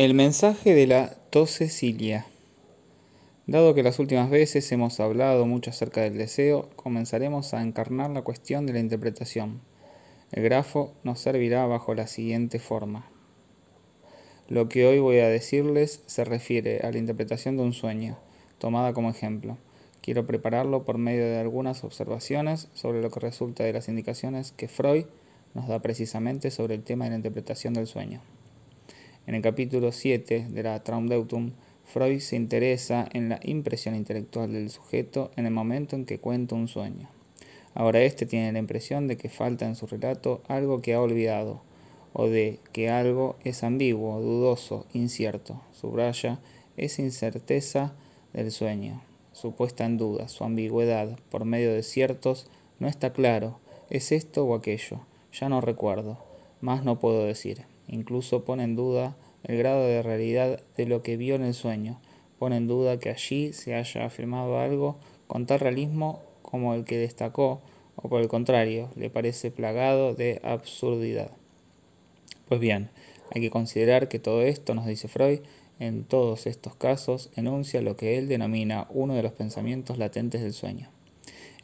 El mensaje de la tosecilia. Dado que las últimas veces hemos hablado mucho acerca del deseo, comenzaremos a encarnar la cuestión de la interpretación. El grafo nos servirá bajo la siguiente forma. Lo que hoy voy a decirles se refiere a la interpretación de un sueño, tomada como ejemplo. Quiero prepararlo por medio de algunas observaciones sobre lo que resulta de las indicaciones que Freud nos da precisamente sobre el tema de la interpretación del sueño. En el capítulo 7 de la Traumdeutung, Freud se interesa en la impresión intelectual del sujeto en el momento en que cuenta un sueño. Ahora éste tiene la impresión de que falta en su relato algo que ha olvidado, o de que algo es ambiguo, dudoso, incierto. Subraya esa incerteza del sueño, su puesta en duda, su ambigüedad, por medio de ciertos, no está claro, es esto o aquello, ya no recuerdo, más no puedo decir. Incluso pone en duda el grado de realidad de lo que vio en el sueño. Pone en duda que allí se haya afirmado algo con tal realismo como el que destacó, o por el contrario, le parece plagado de absurdidad. Pues bien, hay que considerar que todo esto, nos dice Freud, en todos estos casos enuncia lo que él denomina uno de los pensamientos latentes del sueño.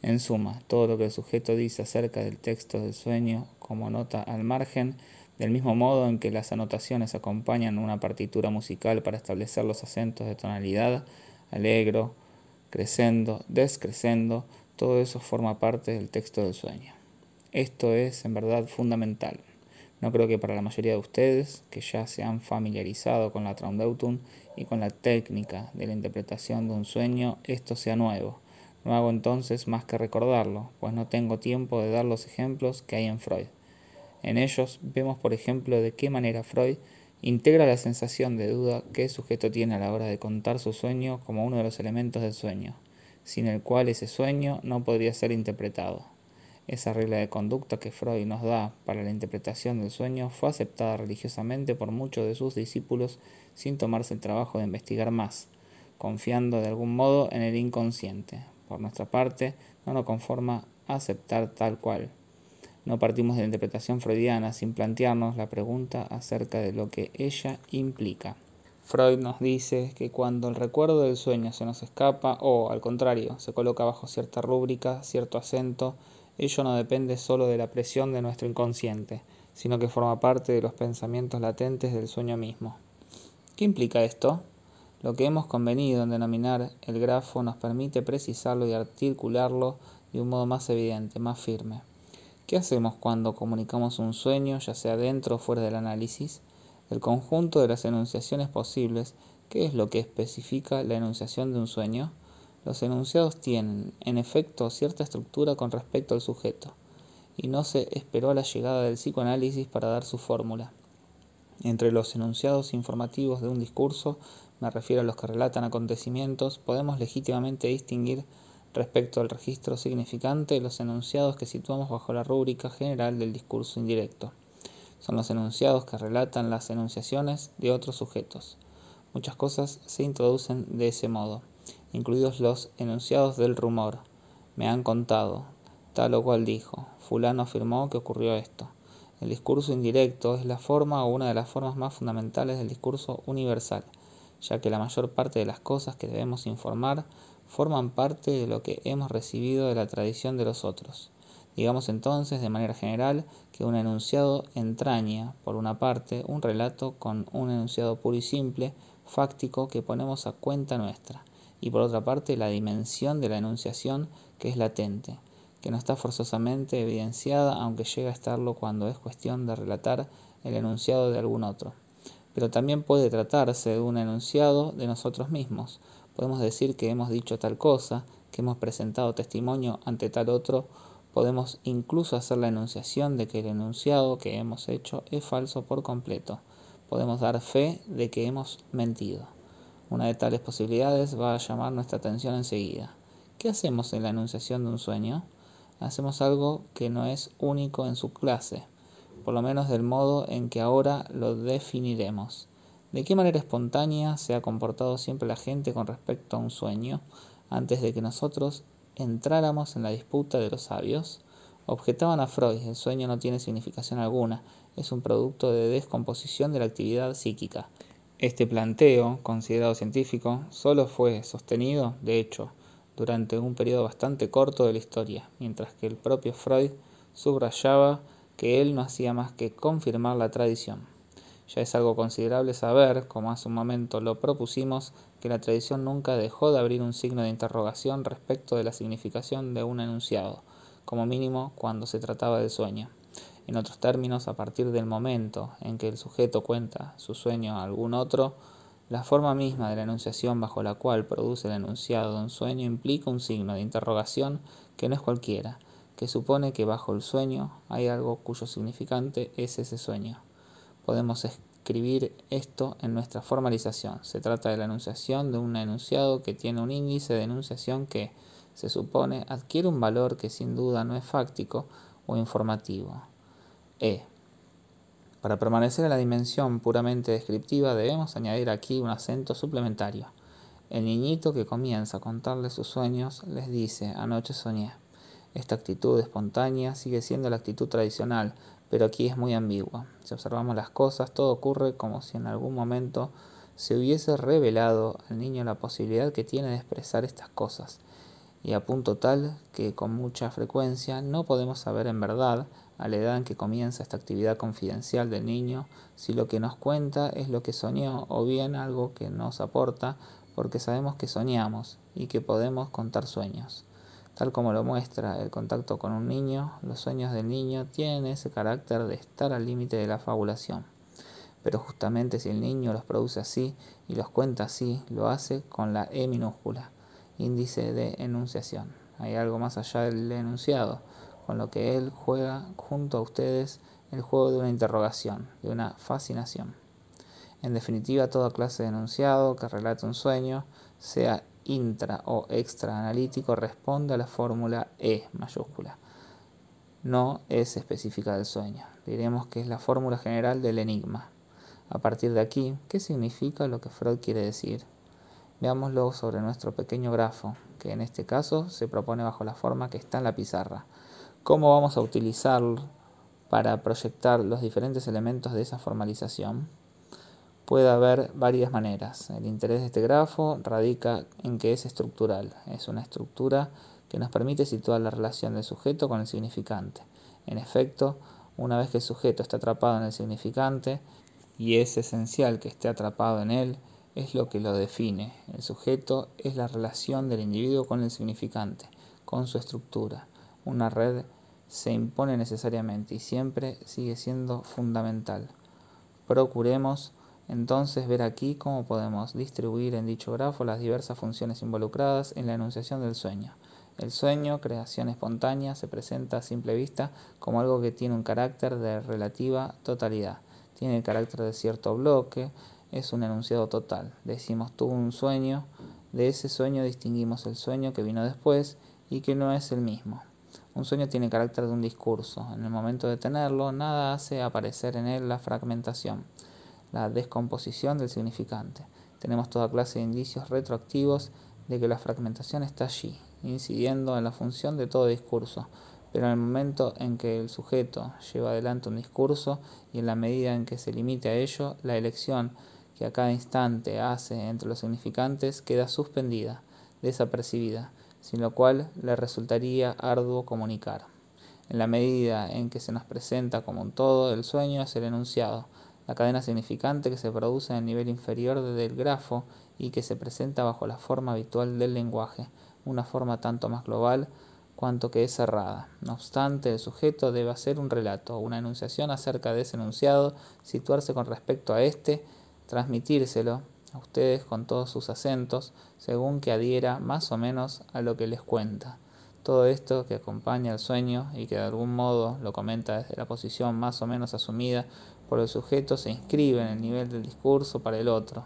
En suma, todo lo que el sujeto dice acerca del texto del sueño como nota al margen del mismo modo en que las anotaciones acompañan una partitura musical para establecer los acentos de tonalidad, alegro, crescendo, descrescendo, todo eso forma parte del texto del sueño. Esto es en verdad fundamental. No creo que para la mayoría de ustedes, que ya se han familiarizado con la Traumdeutung y con la técnica de la interpretación de un sueño, esto sea nuevo. No hago entonces más que recordarlo, pues no tengo tiempo de dar los ejemplos que hay en Freud. En ellos vemos, por ejemplo, de qué manera Freud integra la sensación de duda que el sujeto tiene a la hora de contar su sueño como uno de los elementos del sueño, sin el cual ese sueño no podría ser interpretado. Esa regla de conducta que Freud nos da para la interpretación del sueño fue aceptada religiosamente por muchos de sus discípulos sin tomarse el trabajo de investigar más, confiando de algún modo en el inconsciente. Por nuestra parte, no nos conforma aceptar tal cual, no partimos de la interpretación freudiana sin plantearnos la pregunta acerca de lo que ella implica. Freud nos dice que cuando el recuerdo del sueño se nos escapa o, al contrario, se coloca bajo cierta rúbrica, cierto acento, ello no depende solo de la presión de nuestro inconsciente, sino que forma parte de los pensamientos latentes del sueño mismo. ¿Qué implica esto? Lo que hemos convenido en denominar el grafo nos permite precisarlo y articularlo de un modo más evidente, más firme. ¿Qué hacemos cuando comunicamos un sueño, ya sea dentro o fuera del análisis? El conjunto de las enunciaciones posibles, ¿qué es lo que especifica la enunciación de un sueño? Los enunciados tienen, en efecto, cierta estructura con respecto al sujeto, y no se esperó a la llegada del psicoanálisis para dar su fórmula. Entre los enunciados informativos de un discurso, me refiero a los que relatan acontecimientos, podemos legítimamente distinguir respecto al registro significante los enunciados que situamos bajo la rúbrica general del discurso indirecto. Son los enunciados que relatan las enunciaciones de otros sujetos. Muchas cosas se introducen de ese modo, incluidos los enunciados del rumor. Me han contado, tal o cual dijo, fulano afirmó que ocurrió esto. El discurso indirecto es la forma o una de las formas más fundamentales del discurso universal, ya que la mayor parte de las cosas que debemos informar forman parte de lo que hemos recibido de la tradición de los otros. Digamos entonces, de manera general, que un enunciado entraña, por una parte, un relato con un enunciado puro y simple, fáctico, que ponemos a cuenta nuestra, y por otra parte, la dimensión de la enunciación, que es latente, que no está forzosamente evidenciada, aunque llega a estarlo cuando es cuestión de relatar el enunciado de algún otro. Pero también puede tratarse de un enunciado de nosotros mismos, podemos decir que hemos dicho tal cosa, que hemos presentado testimonio ante tal otro, podemos incluso hacer la enunciación de que el enunciado que hemos hecho es falso por completo. Podemos dar fe de que hemos mentido. Una de tales posibilidades va a llamar nuestra atención enseguida. ¿Qué hacemos en la enunciación de un sueño? Hacemos algo que no es único en su clase, por lo menos del modo en que ahora lo definiremos. ¿De qué manera espontánea se ha comportado siempre la gente con respecto a un sueño antes de que nosotros entráramos en la disputa de los sabios? Objetaban a Freud, el sueño no tiene significación alguna, es un producto de descomposición de la actividad psíquica. Este planteo, considerado científico, solo fue sostenido, de hecho, durante un periodo bastante corto de la historia, mientras que el propio Freud subrayaba que él no hacía más que confirmar la tradición. Ya es algo considerable saber, como hace un momento lo propusimos, que la tradición nunca dejó de abrir un signo de interrogación respecto de la significación de un enunciado, como mínimo cuando se trataba del sueño. En otros términos, a partir del momento en que el sujeto cuenta su sueño a algún otro, la forma misma de la enunciación bajo la cual produce el enunciado de un sueño implica un signo de interrogación que no es cualquiera, que supone que bajo el sueño hay algo cuyo significante es ese sueño. Podemos escribir esto en nuestra formalización. Se trata de la enunciación de un enunciado que tiene un índice de enunciación que, se supone, adquiere un valor que sin duda no es fáctico o informativo. E. Para permanecer en la dimensión puramente descriptiva debemos añadir aquí un acento suplementario. El niñito que comienza a contarle sus sueños les dice, anoche soñé. Esta actitud espontánea sigue siendo la actitud tradicional, pero aquí es muy ambigua. Si observamos las cosas, todo ocurre como si en algún momento se hubiese revelado al niño la posibilidad que tiene de expresar estas cosas, y a punto tal que con mucha frecuencia no podemos saber en verdad a la edad en que comienza esta actividad confidencial del niño, si lo que nos cuenta es lo que soñó o bien algo que nos aporta porque sabemos que soñamos y que podemos contar sueños. Tal como lo muestra el contacto con un niño, los sueños del niño tienen ese carácter de estar al límite de la fabulación. Pero justamente si el niño los produce así y los cuenta así, lo hace con la E minúscula, índice de enunciación. Hay algo más allá del enunciado con lo que él juega junto a ustedes el juego de una interrogación, de una fascinación. En definitiva, toda clase de enunciado que relate un sueño, sea intra o extra analítico, responde a la fórmula E mayúscula. No es específica del sueño. Diremos que es la fórmula general del enigma. A partir de aquí, ¿qué significa lo que Freud quiere decir? Veámoslo sobre nuestro pequeño grafo, que en este caso se propone bajo la forma que está en la pizarra. ¿Cómo vamos a utilizarlo para proyectar los diferentes elementos de esa formalización? Puede haber varias maneras. El interés de este grafo radica en que es estructural. Es una estructura que nos permite situar la relación del sujeto con el significante. En efecto, una vez que el sujeto está atrapado en el significante, y es esencial que esté atrapado en él, es lo que lo define. El sujeto es la relación del individuo con el significante, con su estructura, una red se impone necesariamente y siempre sigue siendo fundamental. Procuremos entonces ver aquí cómo podemos distribuir en dicho grafo las diversas funciones involucradas en la enunciación del sueño. El sueño, creación espontánea, se presenta a simple vista como algo que tiene un carácter de relativa totalidad. Tiene el carácter de cierto bloque, es un enunciado total. Decimos tuvo un sueño, de ese sueño distinguimos el sueño que vino después y que no es el mismo. Un sueño tiene carácter de un discurso. En el momento de tenerlo, nada hace aparecer en él la fragmentación, la descomposición del significante. Tenemos toda clase de indicios retroactivos de que la fragmentación está allí, incidiendo en la función de todo discurso. Pero en el momento en que el sujeto lleva adelante un discurso y en la medida en que se limite a ello, la elección que a cada instante hace entre los significantes queda suspendida, desapercibida sin lo cual le resultaría arduo comunicar. En la medida en que se nos presenta como un todo, el sueño es el enunciado, la cadena significante que se produce en el nivel inferior del grafo y que se presenta bajo la forma habitual del lenguaje, una forma tanto más global cuanto que es cerrada. No obstante, el sujeto debe hacer un relato, una enunciación acerca de ese enunciado, situarse con respecto a éste, transmitírselo, a ustedes con todos sus acentos, según que adhiera más o menos a lo que les cuenta. Todo esto que acompaña al sueño y que de algún modo lo comenta desde la posición más o menos asumida por el sujeto se inscribe en el nivel del discurso para el otro,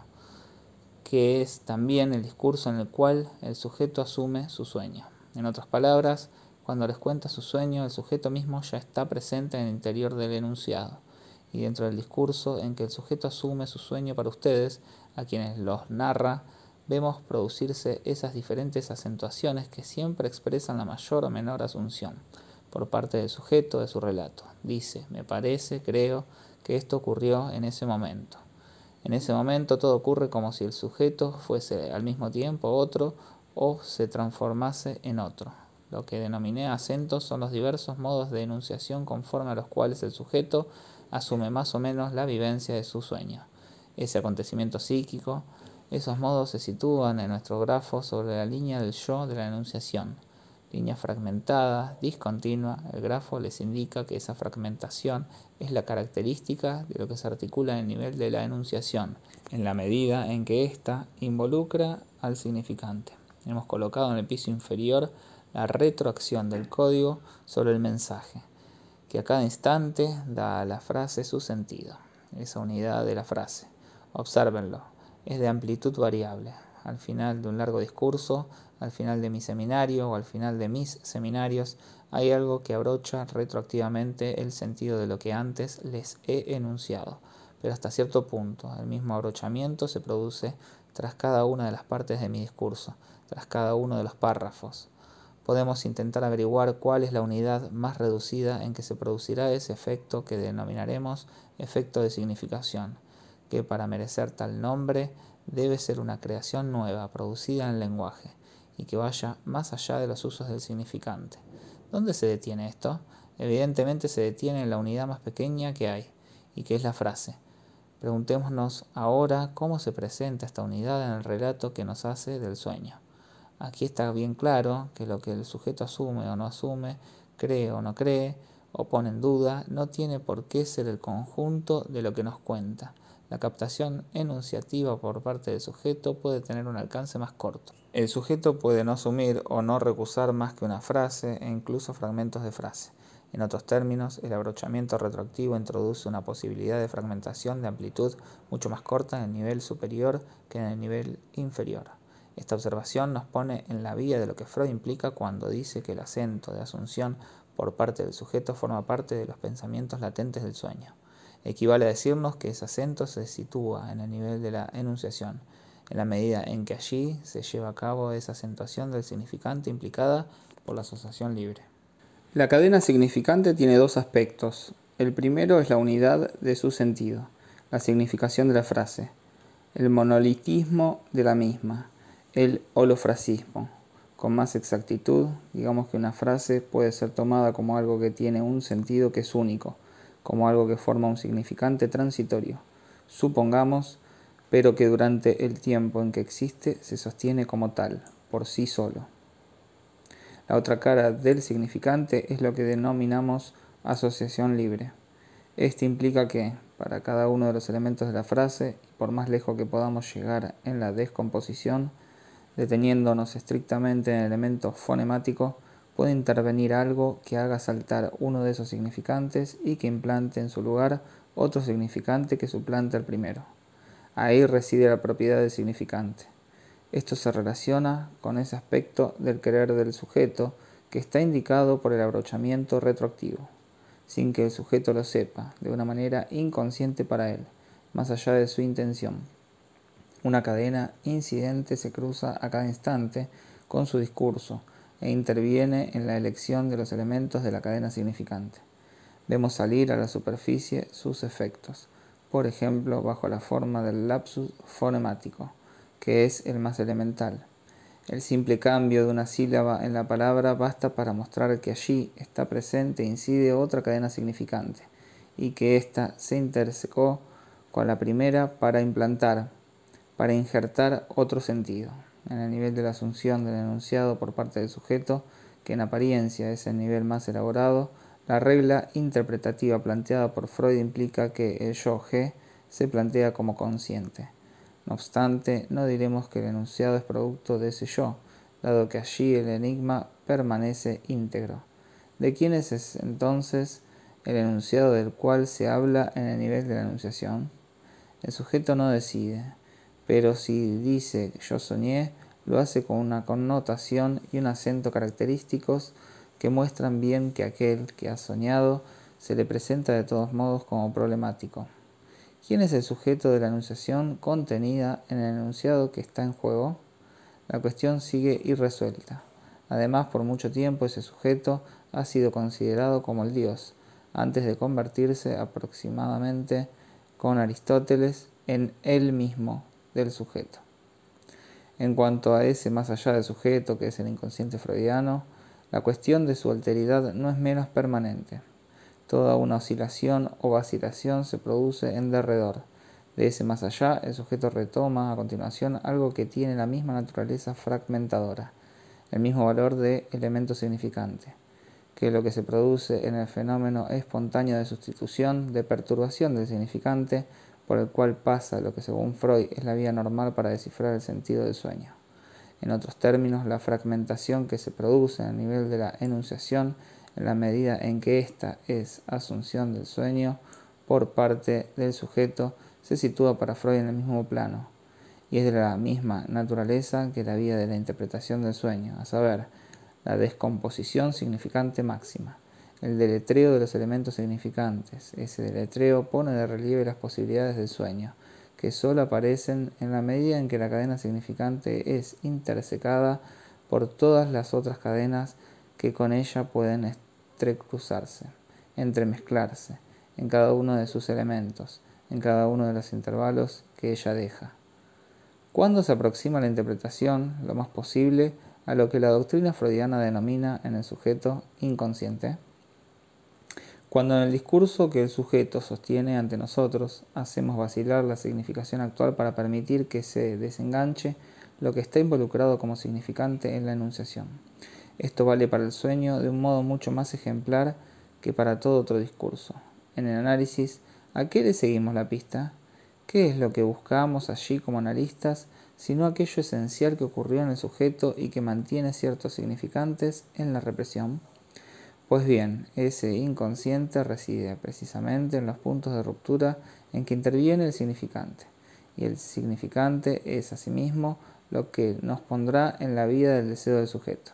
que es también el discurso en el cual el sujeto asume su sueño. En otras palabras, cuando les cuenta su sueño, el sujeto mismo ya está presente en el interior del enunciado y dentro del discurso en que el sujeto asume su sueño para ustedes, a quienes los narra, vemos producirse esas diferentes acentuaciones que siempre expresan la mayor o menor asunción por parte del sujeto de su relato. Dice, me parece, creo, que esto ocurrió en ese momento. En ese momento todo ocurre como si el sujeto fuese al mismo tiempo otro o se transformase en otro. Lo que denominé acentos son los diversos modos de enunciación conforme a los cuales el sujeto asume más o menos la vivencia de su sueño. Ese acontecimiento psíquico, esos modos se sitúan en nuestro grafo sobre la línea del yo de la enunciación. Línea fragmentada, discontinua, el grafo les indica que esa fragmentación es la característica de lo que se articula en el nivel de la enunciación, en la medida en que ésta involucra al significante. Hemos colocado en el piso inferior la retroacción del código sobre el mensaje, que a cada instante da a la frase su sentido, esa unidad de la frase. Obsérvenlo, es de amplitud variable. Al final de un largo discurso, al final de mi seminario o al final de mis seminarios, hay algo que abrocha retroactivamente el sentido de lo que antes les he enunciado. Pero hasta cierto punto, el mismo abrochamiento se produce tras cada una de las partes de mi discurso, tras cada uno de los párrafos podemos intentar averiguar cuál es la unidad más reducida en que se producirá ese efecto que denominaremos efecto de significación, que para merecer tal nombre debe ser una creación nueva producida en el lenguaje y que vaya más allá de los usos del significante. ¿Dónde se detiene esto? Evidentemente se detiene en la unidad más pequeña que hay, y que es la frase. Preguntémonos ahora cómo se presenta esta unidad en el relato que nos hace del sueño. Aquí está bien claro que lo que el sujeto asume o no asume, cree o no cree, o pone en duda, no tiene por qué ser el conjunto de lo que nos cuenta. La captación enunciativa por parte del sujeto puede tener un alcance más corto. El sujeto puede no asumir o no recusar más que una frase e incluso fragmentos de frase. En otros términos, el abrochamiento retroactivo introduce una posibilidad de fragmentación de amplitud mucho más corta en el nivel superior que en el nivel inferior. Esta observación nos pone en la vía de lo que Freud implica cuando dice que el acento de asunción por parte del sujeto forma parte de los pensamientos latentes del sueño. Equivale a decirnos que ese acento se sitúa en el nivel de la enunciación, en la medida en que allí se lleva a cabo esa acentuación del significante implicada por la asociación libre. La cadena significante tiene dos aspectos. El primero es la unidad de su sentido, la significación de la frase, el monolitismo de la misma, el holofrasismo. Con más exactitud, digamos que una frase puede ser tomada como algo que tiene un sentido que es único, como algo que forma un significante transitorio. Supongamos, pero que durante el tiempo en que existe se sostiene como tal, por sí solo. La otra cara del significante es lo que denominamos asociación libre. Este implica que, para cada uno de los elementos de la frase, por más lejos que podamos llegar en la descomposición, deteniéndonos estrictamente en el elemento fonemático, puede intervenir algo que haga saltar uno de esos significantes y que implante en su lugar otro significante que suplante el primero. Ahí reside la propiedad del significante. Esto se relaciona con ese aspecto del querer del sujeto que está indicado por el abrochamiento retroactivo, sin que el sujeto lo sepa, de una manera inconsciente para él, más allá de su intención. Una cadena incidente se cruza a cada instante con su discurso e interviene en la elección de los elementos de la cadena significante. Vemos salir a la superficie sus efectos, por ejemplo, bajo la forma del lapsus fonemático, que es el más elemental. El simple cambio de una sílaba en la palabra basta para mostrar que allí está presente e incide otra cadena significante, y que ésta se intersecó con la primera para implantar, para injertar otro sentido, en el nivel de la asunción del enunciado por parte del sujeto, que en apariencia es el nivel más elaborado, la regla interpretativa planteada por Freud implica que el yo G se plantea como consciente. No obstante, no diremos que el enunciado es producto de ese yo, dado que allí el enigma permanece íntegro. ¿De quién es entonces el enunciado del cual se habla en el nivel de la enunciación? El sujeto no decide, pero si dice yo soñé, lo hace con una connotación y un acento característicos que muestran bien que aquel que ha soñado se le presenta de todos modos como problemático. ¿Quién es el sujeto de la enunciación contenida en el enunciado que está en juego? La cuestión sigue irresuelta. Además, por mucho tiempo ese sujeto ha sido considerado como el dios, antes de convertirse aproximadamente con Aristóteles en él mismo del sujeto. En cuanto a ese más allá del sujeto, que es el inconsciente freudiano, la cuestión de su alteridad no es menos permanente. Toda una oscilación o vacilación se produce en derredor. De ese más allá, el sujeto retoma a continuación algo que tiene la misma naturaleza fragmentadora, el mismo valor de elemento significante, que lo que se produce en el fenómeno espontáneo de sustitución, de perturbación del significante, por el cual pasa lo que según Freud es la vía normal para descifrar el sentido del sueño. En otros términos, la fragmentación que se produce a nivel de la enunciación en la medida en que ésta es asunción del sueño por parte del sujeto se sitúa para Freud en el mismo plano. Y es de la misma naturaleza que la vía de la interpretación del sueño, a saber, la descomposición significante máxima. El deletreo de los elementos significantes. Ese deletreo pone de relieve las posibilidades del sueño, que solo aparecen en la medida en que la cadena significante es intersecada por todas las otras cadenas que con ella pueden entrecruzarse, entremezclarse, en cada uno de sus elementos, en cada uno de los intervalos que ella deja. Cuando se aproxima la interpretación, lo más posible, a lo que la doctrina freudiana denomina en el sujeto inconsciente? Cuando en el discurso que el sujeto sostiene ante nosotros hacemos vacilar la significación actual para permitir que se desenganche lo que está involucrado como significante en la enunciación. Esto vale para el sueño de un modo mucho más ejemplar que para todo otro discurso. En el análisis, ¿a qué le seguimos la pista? ¿Qué es lo que buscamos allí como analistas, sino aquello esencial que ocurrió en el sujeto y que mantiene ciertos significantes en la represión? Pues bien, ese inconsciente reside precisamente en los puntos de ruptura en que interviene el significante, y el significante es asimismo lo que nos pondrá en la vida del deseo del sujeto.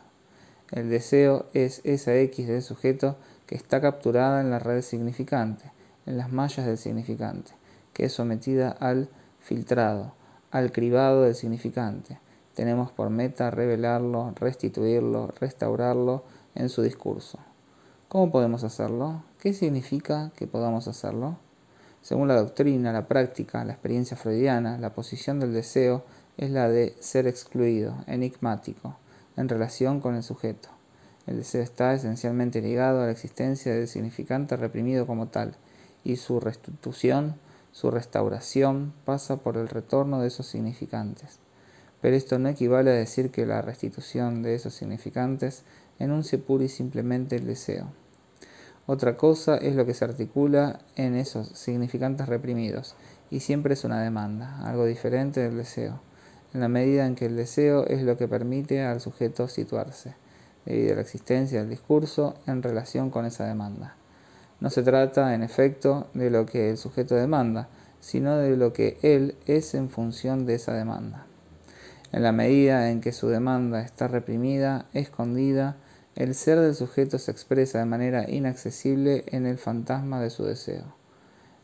El deseo es esa X del sujeto que está capturada en la red significante, en las mallas del significante, que es sometida al filtrado, al cribado del significante. Tenemos por meta revelarlo, restituirlo, restaurarlo en su discurso. ¿Cómo podemos hacerlo? ¿Qué significa que podamos hacerlo? Según la doctrina, la práctica, la experiencia freudiana, la posición del deseo es la de ser excluido, enigmático, en relación con el sujeto. El deseo está esencialmente ligado a la existencia del significante reprimido como tal, y su restitución, su restauración, pasa por el retorno de esos significantes. Pero esto no equivale a decir que la restitución de esos significantes enuncie pura y simplemente el deseo. Otra cosa es lo que se articula en esos significantes reprimidos, y siempre es una demanda, algo diferente del deseo, en la medida en que el deseo es lo que permite al sujeto situarse, debido a la existencia del discurso en relación con esa demanda. No se trata, en efecto, de lo que el sujeto demanda, sino de lo que él es en función de esa demanda. En la medida en que su demanda está reprimida, escondida, el ser del sujeto se expresa de manera inaccesible en el fantasma de su deseo.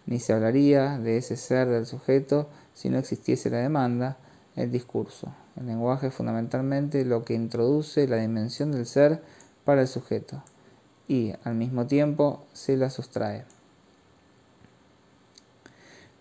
Ni se hablaría de ese ser del sujeto si no existiese la demanda, el discurso. El lenguaje es fundamentalmente lo que introduce la dimensión del ser para el sujeto y al mismo tiempo se la sustrae.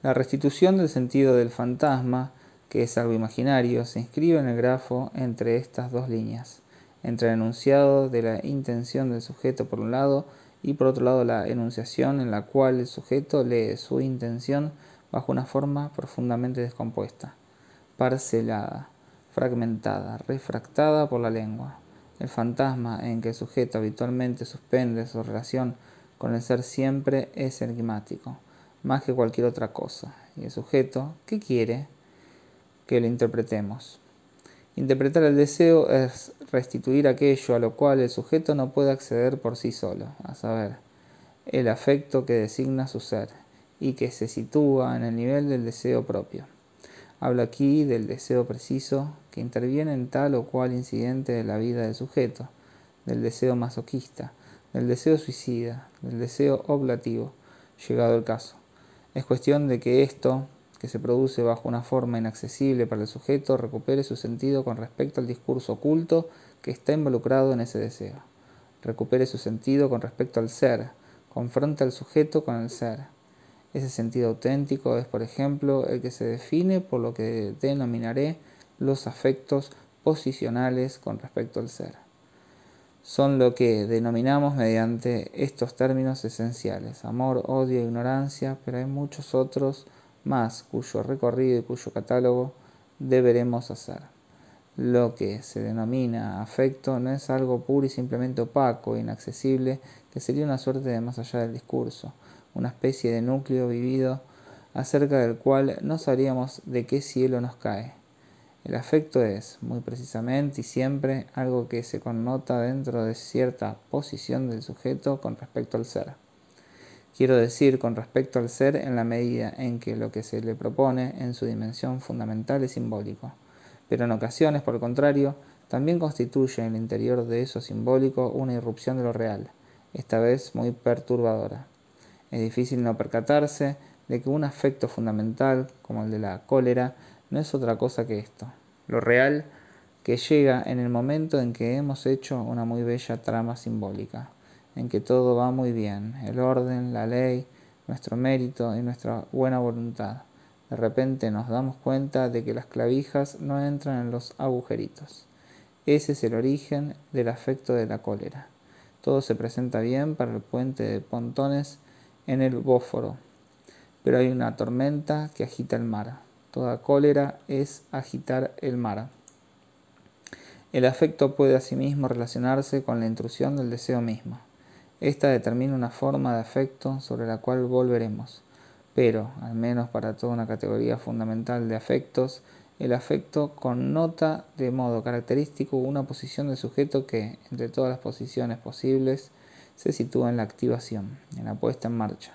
La restitución del sentido del fantasma, que es algo imaginario, se inscribe en el grafo entre estas dos líneas entre el enunciado de la intención del sujeto por un lado y por otro lado la enunciación en la cual el sujeto lee su intención bajo una forma profundamente descompuesta, parcelada, fragmentada, refractada por la lengua. El fantasma en que el sujeto habitualmente suspende su relación con el ser siempre es enigmático, más que cualquier otra cosa. Y el sujeto, ¿qué quiere? Que lo interpretemos. Interpretar el deseo es restituir aquello a lo cual el sujeto no puede acceder por sí solo, a saber, el afecto que designa su ser y que se sitúa en el nivel del deseo propio. Hablo aquí del deseo preciso que interviene en tal o cual incidente de la vida del sujeto, del deseo masoquista, del deseo suicida, del deseo oblativo, llegado el caso. Es cuestión de que esto, que se produce bajo una forma inaccesible para el sujeto recupere su sentido con respecto al discurso oculto que está involucrado en ese deseo. Recupere su sentido con respecto al ser, confronta al sujeto con el ser. Ese sentido auténtico es, por ejemplo, el que se define por lo que denominaré los afectos posicionales con respecto al ser. Son lo que denominamos mediante estos términos esenciales, amor, odio, ignorancia, pero hay muchos otros más cuyo recorrido y cuyo catálogo deberemos hacer. Lo que se denomina afecto no es algo puro y simplemente opaco, inaccesible, que sería una suerte de más allá del discurso, una especie de núcleo vivido acerca del cual no sabríamos de qué cielo nos cae. El afecto es, muy precisamente y siempre, algo que se connota dentro de cierta posición del sujeto con respecto al ser. Quiero decir con respecto al ser en la medida en que lo que se le propone en su dimensión fundamental es simbólico, pero en ocasiones, por el contrario, también constituye en el interior de eso simbólico una irrupción de lo real, esta vez muy perturbadora. Es difícil no percatarse de que un afecto fundamental, como el de la cólera, no es otra cosa que esto, lo real que llega en el momento en que hemos hecho una muy bella trama simbólica, en que todo va muy bien, el orden, la ley, nuestro mérito y nuestra buena voluntad. De repente nos damos cuenta de que las clavijas no entran en los agujeritos. Ese es el origen del afecto de la cólera. Todo se presenta bien para el puente de pontones en el Bósforo, pero hay una tormenta que agita el mar. Toda cólera es agitar el mar. El afecto puede asimismo relacionarse con la intrusión del deseo mismo. Esta determina una forma de afecto sobre la cual volveremos. Pero, al menos para toda una categoría fundamental de afectos, el afecto connota de modo característico una posición del sujeto que, entre todas las posiciones posibles, se sitúa en la activación, en la puesta en marcha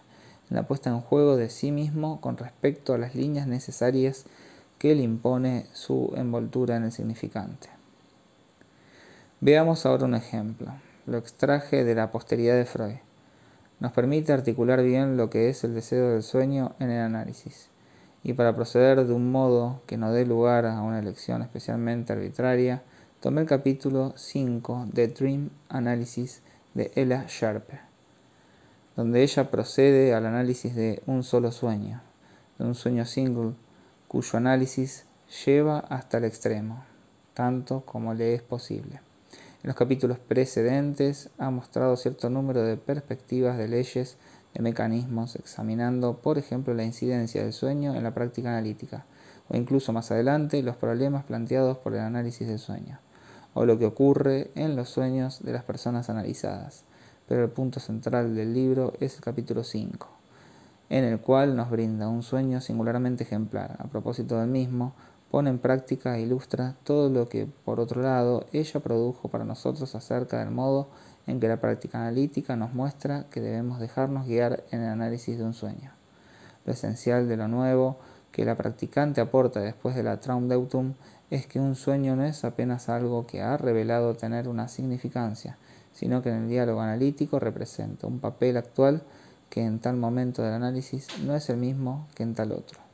la puesta en juego de sí mismo con respecto a las líneas necesarias que le impone su envoltura en el significante. Veamos ahora un ejemplo. Lo extraje de la posteridad de Freud. Nos permite articular bien lo que es el deseo del sueño en el análisis. Y para proceder de un modo que no dé lugar a una elección especialmente arbitraria, tomé el capítulo 5 de Dream Analysis de Ella Sharpe donde ella procede al análisis de un solo sueño, de un sueño single, cuyo análisis lleva hasta el extremo, tanto como le es posible. En los capítulos precedentes ha mostrado cierto número de perspectivas de leyes, de mecanismos, examinando, por ejemplo, la incidencia del sueño en la práctica analítica, o incluso más adelante los problemas planteados por el análisis del sueño, o lo que ocurre en los sueños de las personas analizadas pero el punto central del libro es el capítulo 5, en el cual nos brinda un sueño singularmente ejemplar. A propósito del mismo, pone en práctica e ilustra todo lo que, por otro lado, ella produjo para nosotros acerca del modo en que la práctica analítica nos muestra que debemos dejarnos guiar en el análisis de un sueño. Lo esencial de lo nuevo que la practicante aporta después de la Traumdeutung es que un sueño no es apenas algo que ha revelado tener una significancia, sino que en el diálogo analítico representa un papel actual que en tal momento del análisis no es el mismo que en tal otro.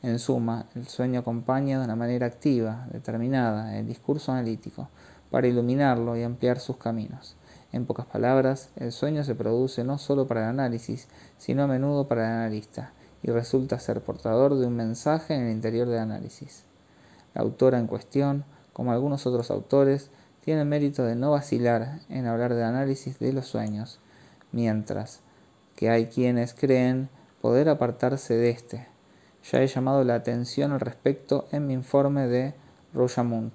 En suma, el sueño acompaña de una manera activa, determinada, el discurso analítico, para iluminarlo y ampliar sus caminos. En pocas palabras, el sueño se produce no solo para el análisis, sino a menudo para el analista, y resulta ser portador de un mensaje en el interior del análisis. La autora en cuestión, como algunos otros autores, tiene el mérito de no vacilar en hablar de análisis de los sueños, mientras que hay quienes creen poder apartarse de este. Ya he llamado la atención al respecto en mi informe de Rojamunt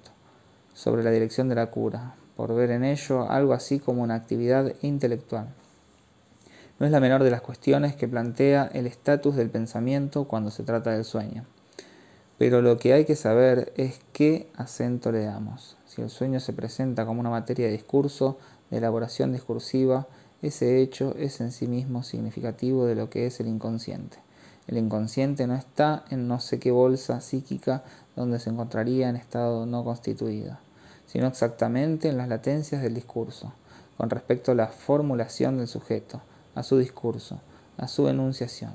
sobre la dirección de la cura, por ver en ello algo así como una actividad intelectual. No es la menor de las cuestiones que plantea el estatus del pensamiento cuando se trata del sueño. Pero lo que hay que saber es qué acento le damos. Si el sueño se presenta como una materia de discurso, de elaboración discursiva, ese hecho es en sí mismo significativo de lo que es el inconsciente. El inconsciente no está en no sé qué bolsa psíquica donde se encontraría en estado no constituido, sino exactamente en las latencias del discurso, con respecto a la formulación del sujeto, a su discurso, a su enunciación.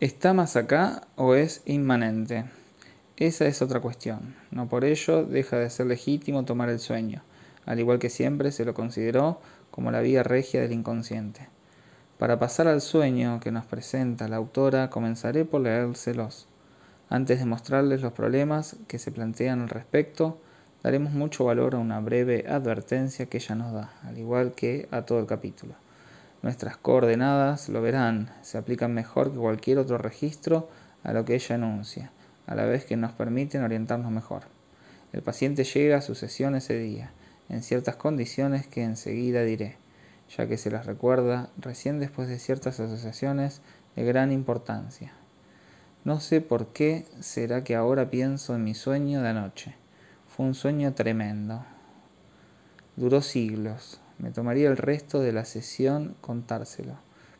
¿Está más acá o es inmanente? Esa es otra cuestión. No por ello deja de ser legítimo tomar el sueño, al igual que siempre se lo consideró como la vía regia del inconsciente. Para pasar al sueño que nos presenta la autora, comenzaré por leérselos. Antes de mostrarles los problemas que se plantean al respecto, daremos mucho valor a una breve advertencia que ella nos da, al igual que a todo el capítulo. Nuestras coordenadas, lo verán, se aplican mejor que cualquier otro registro a lo que ella enuncia, a la vez que nos permiten orientarnos mejor. El paciente llega a su sesión ese día, en ciertas condiciones que enseguida diré ya que se las recuerda recién después de ciertas asociaciones de gran importancia. No sé por qué será que ahora pienso en mi sueño de anoche. Fue un sueño tremendo. Duró siglos. Me tomaría el resto de la sesión contárselo.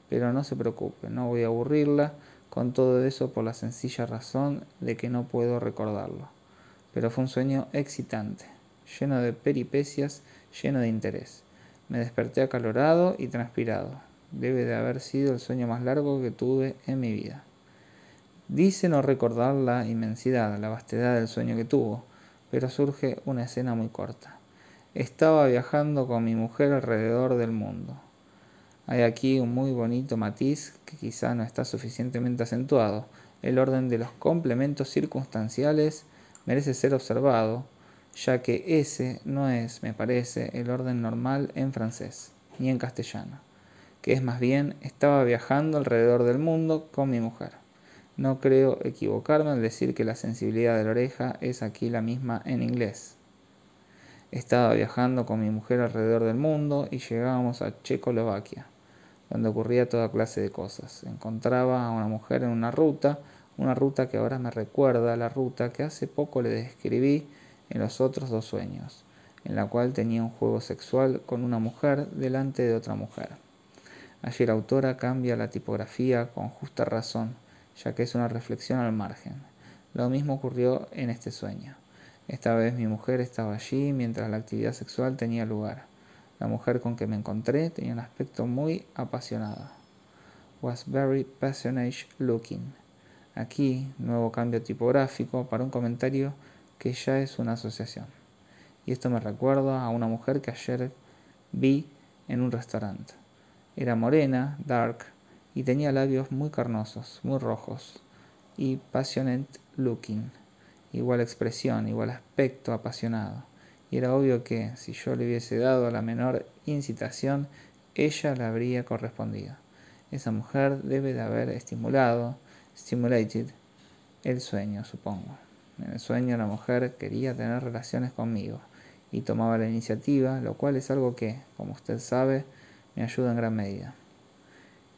Pero no se preocupe, no voy a aburrirla con todo eso por la sencilla razón de que no puedo recordarlo. Pero fue un sueño excitante, lleno de peripecias, lleno de interés. Me desperté acalorado y transpirado. Debe de haber sido el sueño más largo que tuve en mi vida. Dice no recordar la inmensidad, la vastedad del sueño que tuvo, pero surge una escena muy corta. Estaba viajando con mi mujer alrededor del mundo. Hay aquí un muy bonito matiz que quizá no está suficientemente acentuado. El orden de los complementos circunstanciales merece ser observado, ya que ese no es, me parece, el orden normal en francés, ni en castellano, que es más bien estaba viajando alrededor del mundo con mi mujer. No creo equivocarme al decir que la sensibilidad de la oreja es aquí la misma en inglés. Estaba viajando con mi mujer alrededor del mundo y llegábamos a Checoslovaquia, donde ocurría toda clase de cosas. Encontraba a una mujer en una ruta, una ruta que ahora me recuerda a la ruta que hace poco le describí en los otros dos sueños, en la cual tenía un juego sexual con una mujer delante de otra mujer. Allí la autora cambia la tipografía con justa razón, ya que es una reflexión al margen. Lo mismo ocurrió en este sueño. Esta vez mi mujer estaba allí mientras la actividad sexual tenía lugar. La mujer con que me encontré tenía un aspecto muy apasionado. Was very passionate looking. Aquí, nuevo cambio tipográfico para un comentario que ya es una asociación. Y esto me recuerda a una mujer que ayer vi en un restaurante. Era morena, dark, y tenía labios muy carnosos, muy rojos, y passionate looking, igual expresión, igual aspecto apasionado. Y era obvio que, si yo le hubiese dado la menor incitación, ella la habría correspondido. Esa mujer debe de haber estimulado, stimulated, el sueño, supongo. En el sueño la mujer quería tener relaciones conmigo y tomaba la iniciativa, lo cual es algo que, como usted sabe, me ayuda en gran medida.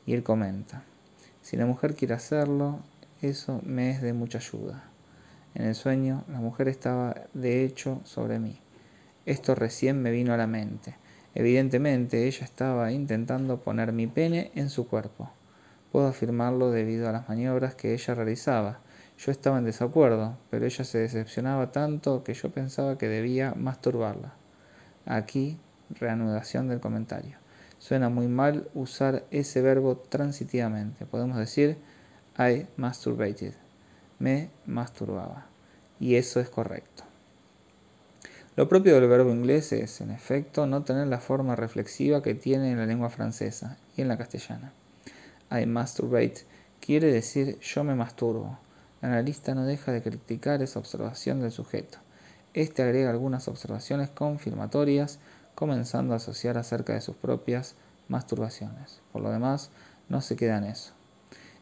Y él comenta, si la mujer quiere hacerlo, eso me es de mucha ayuda. En el sueño la mujer estaba de hecho sobre mí. Esto recién me vino a la mente. Evidentemente ella estaba intentando poner mi pene en su cuerpo. Puedo afirmarlo debido a las maniobras que ella realizaba yo estaba en desacuerdo, pero ella se decepcionaba tanto que yo pensaba que debía masturbarla. Aquí, reanudación del comentario. Suena muy mal usar ese verbo transitivamente. Podemos decir I masturbated. Me masturbaba. Y eso es correcto. Lo propio del verbo inglés es, en efecto, no tener la forma reflexiva que tiene en la lengua francesa y en la castellana. I masturbate quiere decir yo me masturbo. Analista no deja de criticar esa observación del sujeto. Este agrega algunas observaciones confirmatorias, comenzando a asociar acerca de sus propias masturbaciones. Por lo demás, no se queda en eso.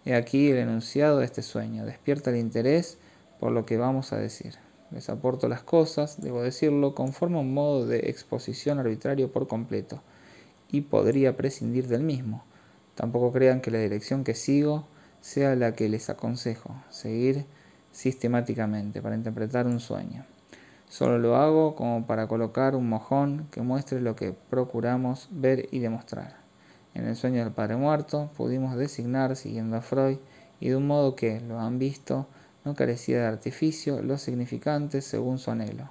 He aquí el enunciado de este sueño. Despierta el interés por lo que vamos a decir. Les aporto las cosas, debo decirlo, conforme a un modo de exposición arbitrario por completo, y podría prescindir del mismo. Tampoco crean que la dirección que sigo sea la que les aconsejo seguir sistemáticamente para interpretar un sueño. Solo lo hago como para colocar un mojón que muestre lo que procuramos ver y demostrar. En el sueño del Padre Muerto pudimos designar, siguiendo a Freud, y de un modo que, lo han visto, no carecía de artificio, los significantes según su anhelo,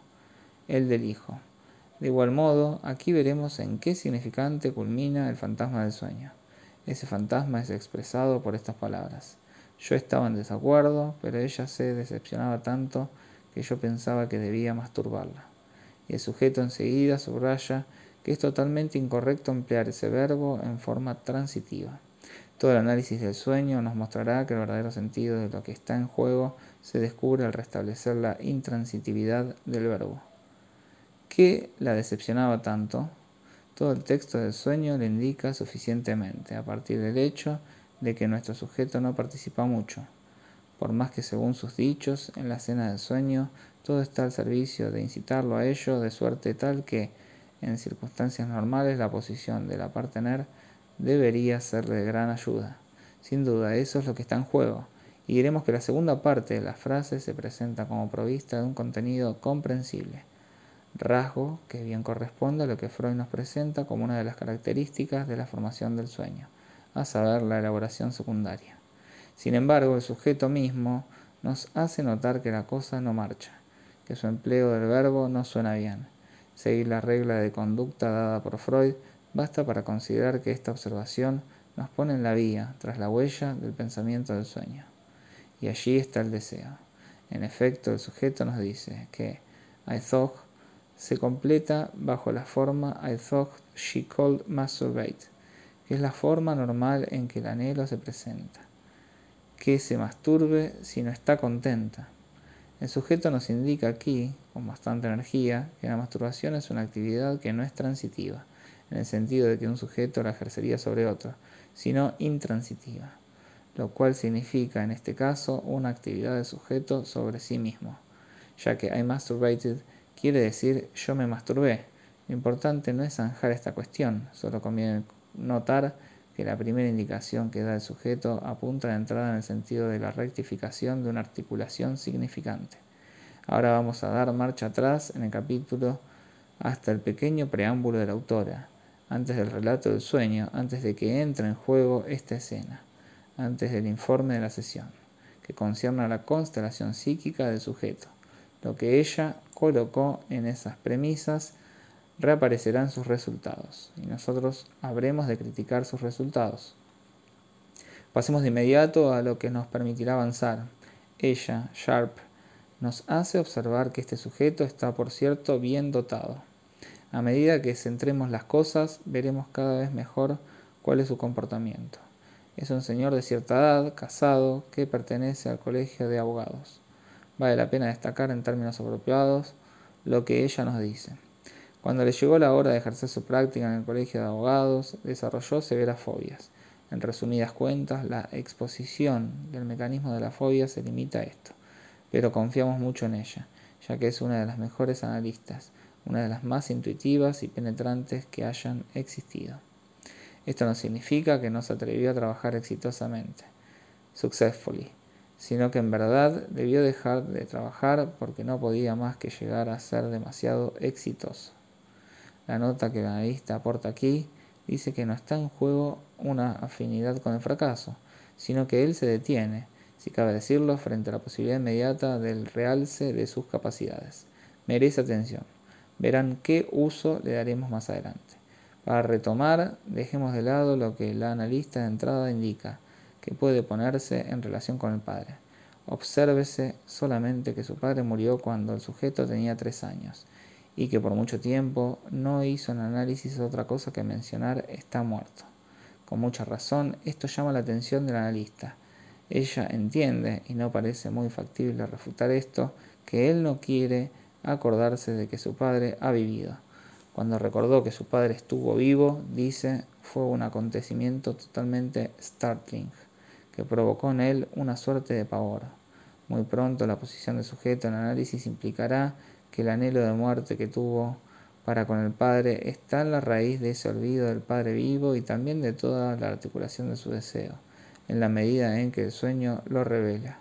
el del Hijo. De igual modo, aquí veremos en qué significante culmina el fantasma del sueño. Ese fantasma es expresado por estas palabras. Yo estaba en desacuerdo, pero ella se decepcionaba tanto que yo pensaba que debía masturbarla. Y el sujeto enseguida subraya que es totalmente incorrecto emplear ese verbo en forma transitiva. Todo el análisis del sueño nos mostrará que el verdadero sentido de lo que está en juego se descubre al restablecer la intransitividad del verbo. ¿Qué la decepcionaba tanto? Todo el texto del sueño le indica suficientemente, a partir del hecho de que nuestro sujeto no participa mucho, por más que según sus dichos en la escena del sueño todo está al servicio de incitarlo a ello de suerte tal que, en circunstancias normales, la posición de la partener debería ser de gran ayuda. Sin duda, eso es lo que está en juego. Y diremos que la segunda parte de la frase se presenta como provista de un contenido comprensible, rasgo que bien corresponde a lo que Freud nos presenta como una de las características de la formación del sueño, a saber, la elaboración secundaria. Sin embargo, el sujeto mismo nos hace notar que la cosa no marcha, que su empleo del verbo no suena bien. Seguir la regla de conducta dada por Freud Basta para considerar que esta observación nos pone en la vía, tras la huella del pensamiento del sueño. Y allí está el deseo. En efecto, el sujeto nos dice que I thought se completa bajo la forma I thought she called masturbate, que es la forma normal en que el anhelo se presenta. Que se masturbe si no está contenta. El sujeto nos indica aquí, con bastante energía, que la masturbación es una actividad que no es transitiva en el sentido de que un sujeto la ejercería sobre otro, sino intransitiva, lo cual significa en este caso una actividad del sujeto sobre sí mismo, ya que I masturbated quiere decir yo me masturbé. Lo importante no es zanjar esta cuestión, solo conviene notar que la primera indicación que da el sujeto apunta de entrada en el sentido de la rectificación de una articulación significante. Ahora vamos a dar marcha atrás en el capítulo hasta el pequeño preámbulo de la autora, antes del relato del sueño, antes de que entre en juego esta escena, antes del informe de la sesión, que concierne a la constelación psíquica del sujeto. Lo que ella colocó en esas premisas reaparecerán sus resultados, y nosotros habremos de criticar sus resultados. Pasemos de inmediato a lo que nos permitirá avanzar. Ella, Sharp, nos hace observar que este sujeto está, por cierto, bien dotado. A medida que centremos las cosas, veremos cada vez mejor cuál es su comportamiento. Es un señor de cierta edad, casado, que pertenece al colegio de abogados. Vale la pena destacar en términos apropiados lo que ella nos dice. Cuando le llegó la hora de ejercer su práctica en el colegio de abogados, desarrolló severas fobias. En resumidas cuentas, la exposición del mecanismo de la fobia se limita a esto, pero confiamos mucho en ella, ya que es una de las mejores analistas una de las más intuitivas y penetrantes que hayan existido. Esto no significa que no se atrevió a trabajar exitosamente, successfully, sino que en verdad debió dejar de trabajar porque no podía más que llegar a ser demasiado exitoso. La nota que la analista aporta aquí dice que no está en juego una afinidad con el fracaso, sino que él se detiene, si cabe decirlo, frente a la posibilidad inmediata del realce de sus capacidades. Merece atención. Verán qué uso le daremos más adelante. Para retomar, dejemos de lado lo que la analista de entrada indica, que puede ponerse en relación con el padre. Obsérvese solamente que su padre murió cuando el sujeto tenía tres años y que por mucho tiempo no hizo en análisis otra cosa que mencionar está muerto. Con mucha razón, esto llama la atención del analista. Ella entiende, y no parece muy factible refutar esto, que él no quiere acordarse de que su padre ha vivido. Cuando recordó que su padre estuvo vivo, dice, fue un acontecimiento totalmente startling, que provocó en él una suerte de pavor. Muy pronto la posición de sujeto en análisis implicará que el anhelo de muerte que tuvo para con el padre está en la raíz de ese olvido del padre vivo y también de toda la articulación de su deseo, en la medida en que el sueño lo revela.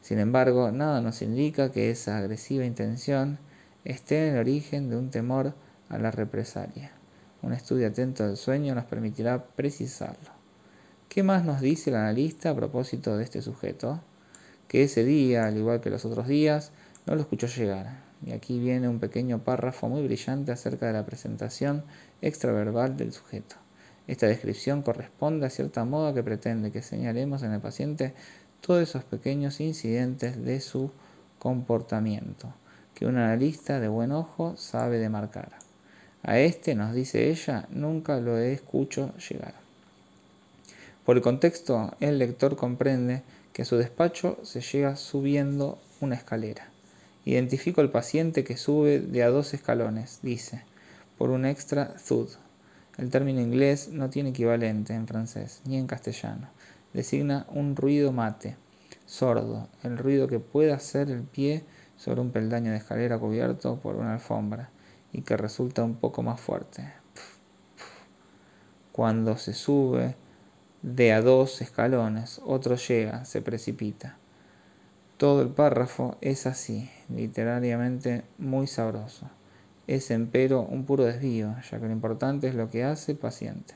Sin embargo, nada nos indica que esa agresiva intención esté en el origen de un temor a la represalia. Un estudio atento del sueño nos permitirá precisarlo. ¿Qué más nos dice el analista a propósito de este sujeto? Que ese día, al igual que los otros días, no lo escuchó llegar. Y aquí viene un pequeño párrafo muy brillante acerca de la presentación extraverbal del sujeto. Esta descripción corresponde a cierta moda que pretende que señalemos en el paciente todos esos pequeños incidentes de su comportamiento que un analista de buen ojo sabe demarcar. A este, nos dice ella, nunca lo he escuchado llegar. Por el contexto, el lector comprende que a su despacho se llega subiendo una escalera. Identifico al paciente que sube de a dos escalones, dice, por un extra thud. El término inglés no tiene equivalente en francés ni en castellano. Designa un ruido mate, sordo, el ruido que puede hacer el pie sobre un peldaño de escalera cubierto por una alfombra y que resulta un poco más fuerte. Cuando se sube de a dos escalones, otro llega, se precipita. Todo el párrafo es así, literariamente muy sabroso. Es empero un puro desvío, ya que lo importante es lo que hace el paciente.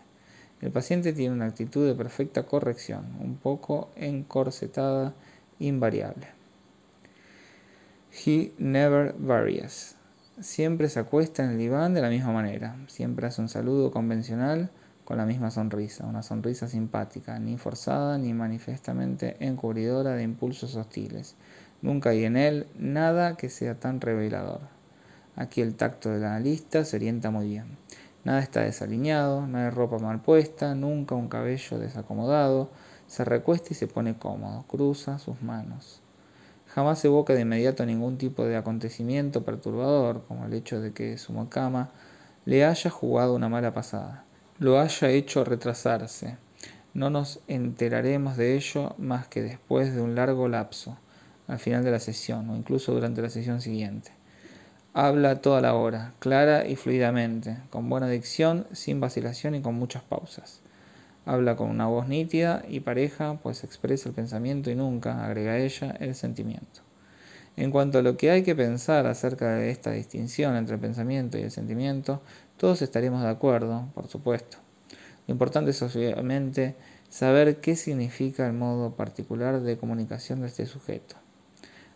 El paciente tiene una actitud de perfecta corrección, un poco encorsetada, invariable. He never varies. Siempre se acuesta en el diván de la misma manera, siempre hace un saludo convencional, con la misma sonrisa, una sonrisa simpática, ni forzada ni manifiestamente encubridora de impulsos hostiles. Nunca hay en él nada que sea tan revelador. Aquí el tacto del analista se orienta muy bien. Nada está desalineado, no hay ropa mal puesta, nunca un cabello desacomodado. Se recuesta y se pone cómodo, cruza sus manos. Jamás evoca de inmediato ningún tipo de acontecimiento perturbador, como el hecho de que su mocama le haya jugado una mala pasada lo haya hecho retrasarse. No nos enteraremos de ello más que después de un largo lapso, al final de la sesión o incluso durante la sesión siguiente. Habla toda la hora, clara y fluidamente, con buena dicción, sin vacilación y con muchas pausas. Habla con una voz nítida y pareja, pues expresa el pensamiento y nunca, agrega ella, el sentimiento. En cuanto a lo que hay que pensar acerca de esta distinción entre el pensamiento y el sentimiento, todos estaremos de acuerdo, por supuesto. Lo importante es obviamente saber qué significa el modo particular de comunicación de este sujeto.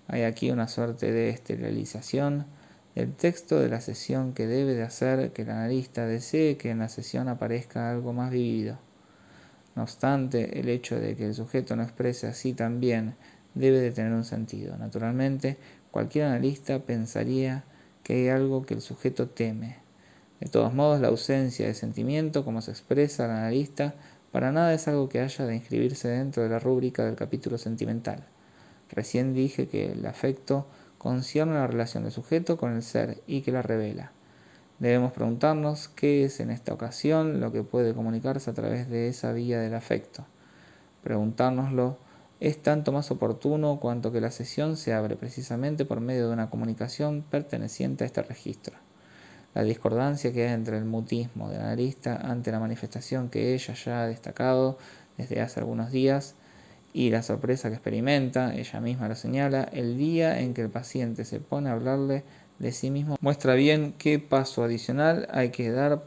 Hay aquí una suerte de esterilización del texto de la sesión que debe de hacer que el analista desee que en la sesión aparezca algo más vivido. No obstante, el hecho de que el sujeto no exprese así también debe de tener un sentido. Naturalmente, cualquier analista pensaría que hay algo que el sujeto teme. De todos modos, la ausencia de sentimiento, como se expresa el analista, para nada es algo que haya de inscribirse dentro de la rúbrica del capítulo sentimental. Recién dije que el afecto concierne la relación del sujeto con el ser y que la revela. Debemos preguntarnos qué es en esta ocasión lo que puede comunicarse a través de esa vía del afecto. Preguntárnoslo es tanto más oportuno cuanto que la sesión se abre precisamente por medio de una comunicación perteneciente a este registro. La discordancia que hay entre el mutismo del analista ante la manifestación que ella ya ha destacado desde hace algunos días y la sorpresa que experimenta, ella misma lo señala, el día en que el paciente se pone a hablarle de sí mismo muestra bien qué paso adicional hay que dar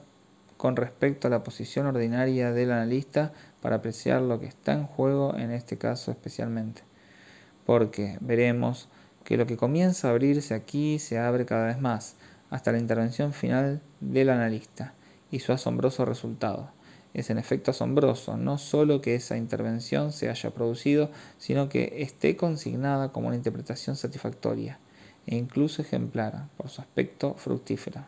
con respecto a la posición ordinaria del analista para apreciar lo que está en juego en este caso especialmente. Porque veremos que lo que comienza a abrirse aquí se abre cada vez más, hasta la intervención final del analista y su asombroso resultado. Es en efecto asombroso no solo que esa intervención se haya producido, sino que esté consignada como una interpretación satisfactoria e incluso ejemplar por su aspecto fructífero.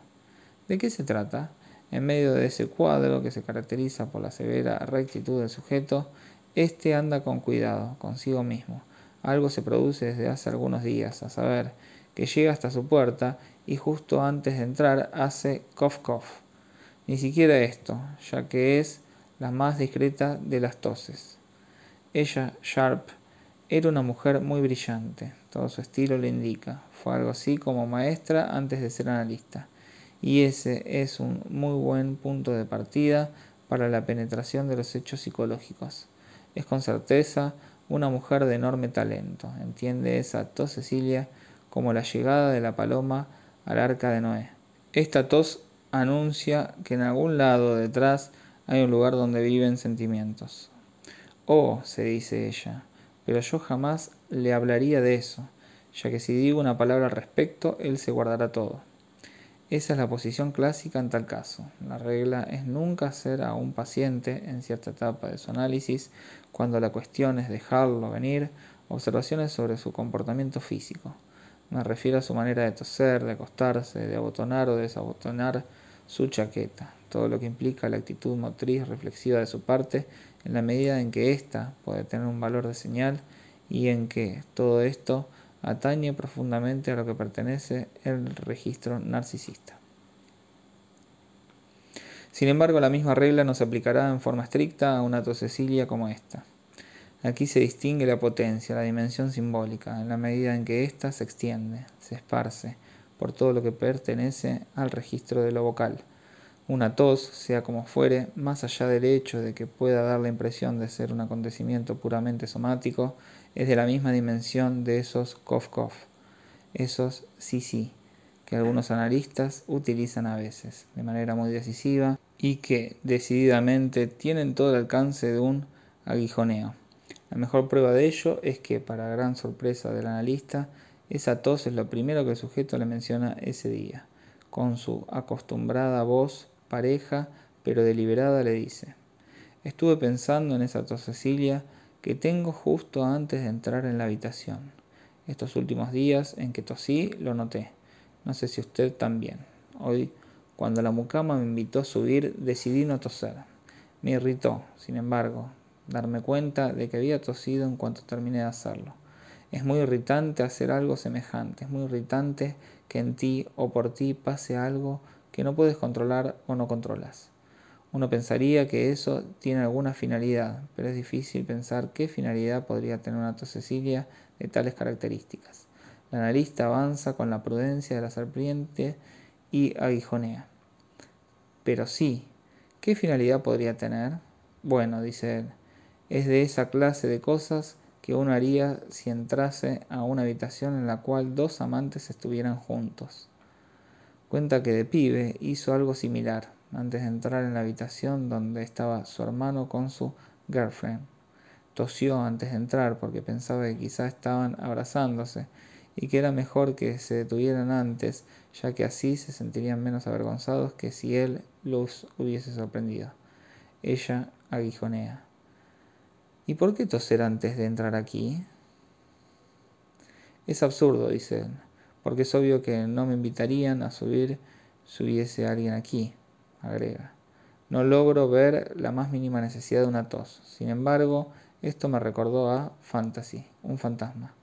¿De qué se trata? En medio de ese cuadro que se caracteriza por la severa rectitud del sujeto, éste anda con cuidado consigo mismo. Algo se produce desde hace algunos días, a saber, que llega hasta su puerta y justo antes de entrar hace cough cough. Ni siquiera esto, ya que es la más discreta de las toses. Ella, Sharp, era una mujer muy brillante, todo su estilo lo indica. Fue algo así como maestra antes de ser analista y ese es un muy buen punto de partida para la penetración de los hechos psicológicos. Es con certeza una mujer de enorme talento, entiende esa tos Cecilia como la llegada de la paloma al arca de Noé. Esta tos anuncia que en algún lado detrás hay un lugar donde viven sentimientos. Oh, se dice ella, pero yo jamás le hablaría de eso, ya que si digo una palabra al respecto, él se guardará todo. Esa es la posición clásica en tal caso. La regla es nunca hacer a un paciente en cierta etapa de su análisis, cuando la cuestión es dejarlo venir, observaciones sobre su comportamiento físico. Me refiero a su manera de toser, de acostarse, de abotonar o desabotonar su chaqueta. todo lo que implica la actitud motriz reflexiva de su parte, en la medida en que ésta puede tener un valor de señal y en que todo esto atañe profundamente a lo que pertenece el registro narcisista. Sin embargo, la misma regla no se aplicará en forma estricta a una tosecilia como esta. Aquí se distingue la potencia, la dimensión simbólica, en la medida en que ésta se extiende, se esparce por todo lo que pertenece al registro de lo vocal. Una tos, sea como fuere, más allá del hecho de que pueda dar la impresión de ser un acontecimiento puramente somático, es de la misma dimensión de esos cough-cough, esos sí sí, que algunos analistas utilizan a veces de manera muy decisiva y que decididamente tienen todo el alcance de un aguijoneo. La mejor prueba de ello es que, para gran sorpresa del analista, esa tos es lo primero que el sujeto le menciona ese día. Con su acostumbrada voz pareja pero deliberada le dice, estuve pensando en esa tos Cecilia que tengo justo antes de entrar en la habitación. Estos últimos días en que tosí lo noté. No sé si usted también. Hoy, cuando la mucama me invitó a subir, decidí no toser. Me irritó, sin embargo, darme cuenta de que había tosido en cuanto terminé de hacerlo. Es muy irritante hacer algo semejante, es muy irritante que en ti o por ti pase algo que no puedes controlar o no controlas. Uno pensaría que eso tiene alguna finalidad, pero es difícil pensar qué finalidad podría tener una tosecilia de tales características. La analista avanza con la prudencia de la serpiente y aguijonea. Pero sí, ¿qué finalidad podría tener? Bueno, dice él, es de esa clase de cosas que uno haría si entrase a una habitación en la cual dos amantes estuvieran juntos. Cuenta que de pibe hizo algo similar antes de entrar en la habitación donde estaba su hermano con su girlfriend. Tosió antes de entrar porque pensaba que quizá estaban abrazándose y que era mejor que se detuvieran antes, ya que así se sentirían menos avergonzados que si él los hubiese sorprendido. Ella aguijonea. ¿Y por qué toser antes de entrar aquí? Es absurdo, dice él, porque es obvio que no me invitarían a subir si hubiese alguien aquí, agrega. No logro ver la más mínima necesidad de una tos. Sin embargo, esto me recordó a Fantasy, un fantasma,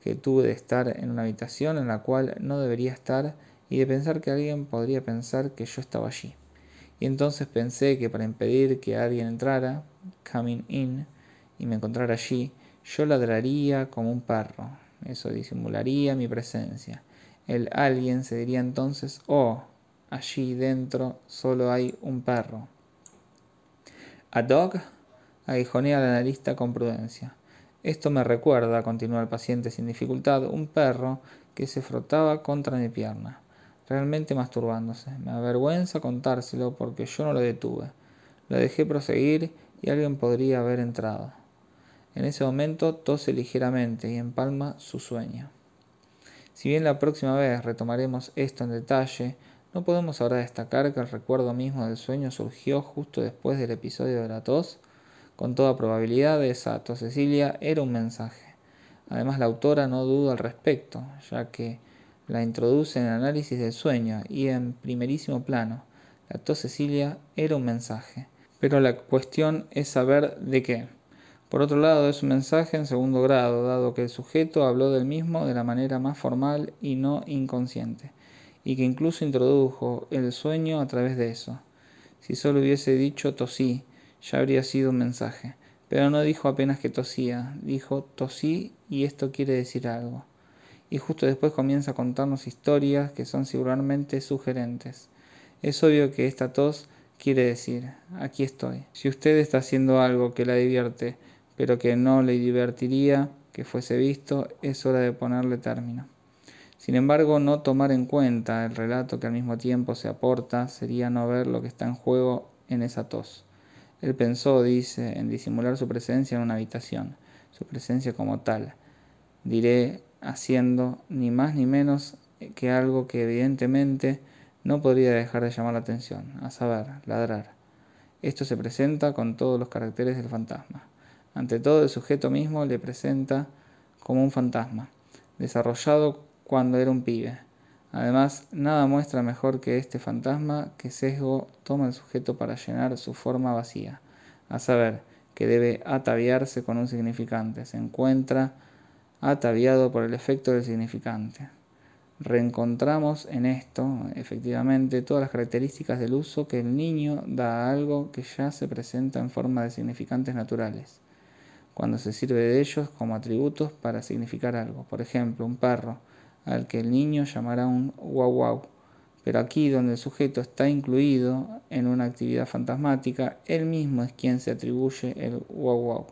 que tuve de estar en una habitación en la cual no debería estar y de pensar que alguien podría pensar que yo estaba allí. Y entonces pensé que para impedir que alguien entrara, coming in, y me encontrara allí, yo ladraría como un perro. Eso disimularía mi presencia. El alguien se diría entonces, oh, allí dentro solo hay un perro. A dog aguijonea al analista con prudencia. Esto me recuerda, continuó el paciente sin dificultad, un perro que se frotaba contra mi pierna, realmente masturbándose. Me avergüenza contárselo porque yo no lo detuve. Lo dejé proseguir y alguien podría haber entrado. En ese momento tose ligeramente y empalma su sueño. Si bien la próxima vez retomaremos esto en detalle, no podemos ahora destacar que el recuerdo mismo del sueño surgió justo después del episodio de la tos. Con toda probabilidad esa tos Cecilia era un mensaje. Además la autora no duda al respecto, ya que la introduce en el análisis del sueño y en primerísimo plano. La tos Cecilia era un mensaje. Pero la cuestión es saber de qué. Por otro lado, es un mensaje en segundo grado, dado que el sujeto habló del mismo de la manera más formal y no inconsciente, y que incluso introdujo el sueño a través de eso. Si solo hubiese dicho tosí, ya habría sido un mensaje, pero no dijo apenas que tosía, dijo tosí y esto quiere decir algo. Y justo después comienza a contarnos historias que son seguramente sugerentes. Es obvio que esta tos quiere decir, aquí estoy. Si usted está haciendo algo que la divierte, pero que no le divertiría que fuese visto, es hora de ponerle término. Sin embargo, no tomar en cuenta el relato que al mismo tiempo se aporta sería no ver lo que está en juego en esa tos. Él pensó, dice, en disimular su presencia en una habitación, su presencia como tal. Diré, haciendo ni más ni menos que algo que evidentemente no podría dejar de llamar la atención, a saber, ladrar. Esto se presenta con todos los caracteres del fantasma. Ante todo, el sujeto mismo le presenta como un fantasma, desarrollado cuando era un pibe. Además, nada muestra mejor que este fantasma que sesgo toma el sujeto para llenar su forma vacía, a saber, que debe ataviarse con un significante, se encuentra ataviado por el efecto del significante. Reencontramos en esto, efectivamente, todas las características del uso que el niño da a algo que ya se presenta en forma de significantes naturales, cuando se sirve de ellos como atributos para significar algo. Por ejemplo, un perro al que el niño llamará un guau guau. Pero aquí donde el sujeto está incluido en una actividad fantasmática, él mismo es quien se atribuye el guau guau.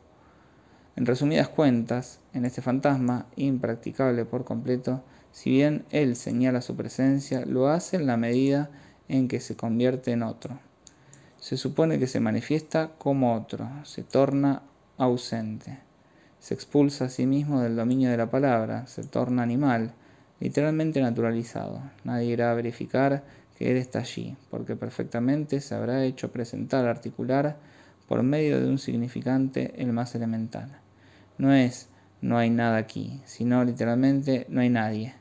En resumidas cuentas, en este fantasma, impracticable por completo, si bien él señala su presencia, lo hace en la medida en que se convierte en otro. Se supone que se manifiesta como otro, se torna ausente, se expulsa a sí mismo del dominio de la palabra, se torna animal, literalmente naturalizado. Nadie irá a verificar que él está allí, porque perfectamente se habrá hecho presentar, articular, por medio de un significante el más elemental. No es no hay nada aquí, sino literalmente no hay nadie.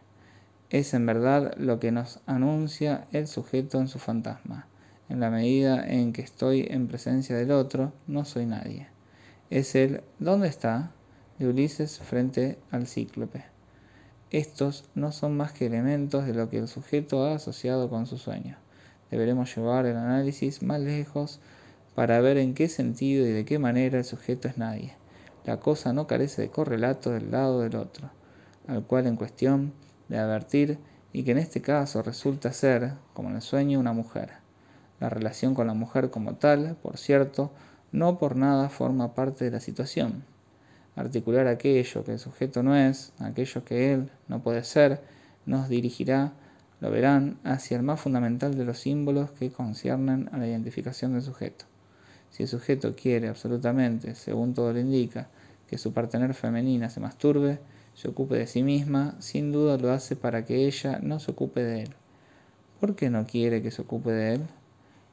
Es en verdad lo que nos anuncia el sujeto en su fantasma. En la medida en que estoy en presencia del otro, no soy nadie. Es el ¿dónde está? de Ulises frente al cíclope. Estos no son más que elementos de lo que el sujeto ha asociado con su sueño. Deberemos llevar el análisis más lejos para ver en qué sentido y de qué manera el sujeto es nadie. La cosa no carece de correlato del lado del otro, al cual en cuestión de advertir y que en este caso resulta ser, como en el sueño, una mujer. La relación con la mujer como tal, por cierto, no por nada forma parte de la situación articular aquello que el sujeto no es, aquello que él no puede ser, nos dirigirá, lo verán, hacia el más fundamental de los símbolos que conciernen a la identificación del sujeto. Si el sujeto quiere absolutamente, según todo lo indica, que su partener femenina se masturbe, se ocupe de sí misma, sin duda lo hace para que ella no se ocupe de él. ¿Por qué no quiere que se ocupe de él?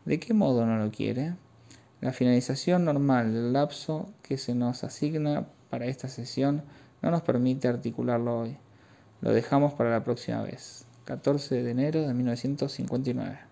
¿De qué modo no lo quiere? La finalización normal del lapso que se nos asigna para esta sesión no nos permite articularlo hoy. Lo dejamos para la próxima vez, 14 de enero de 1959.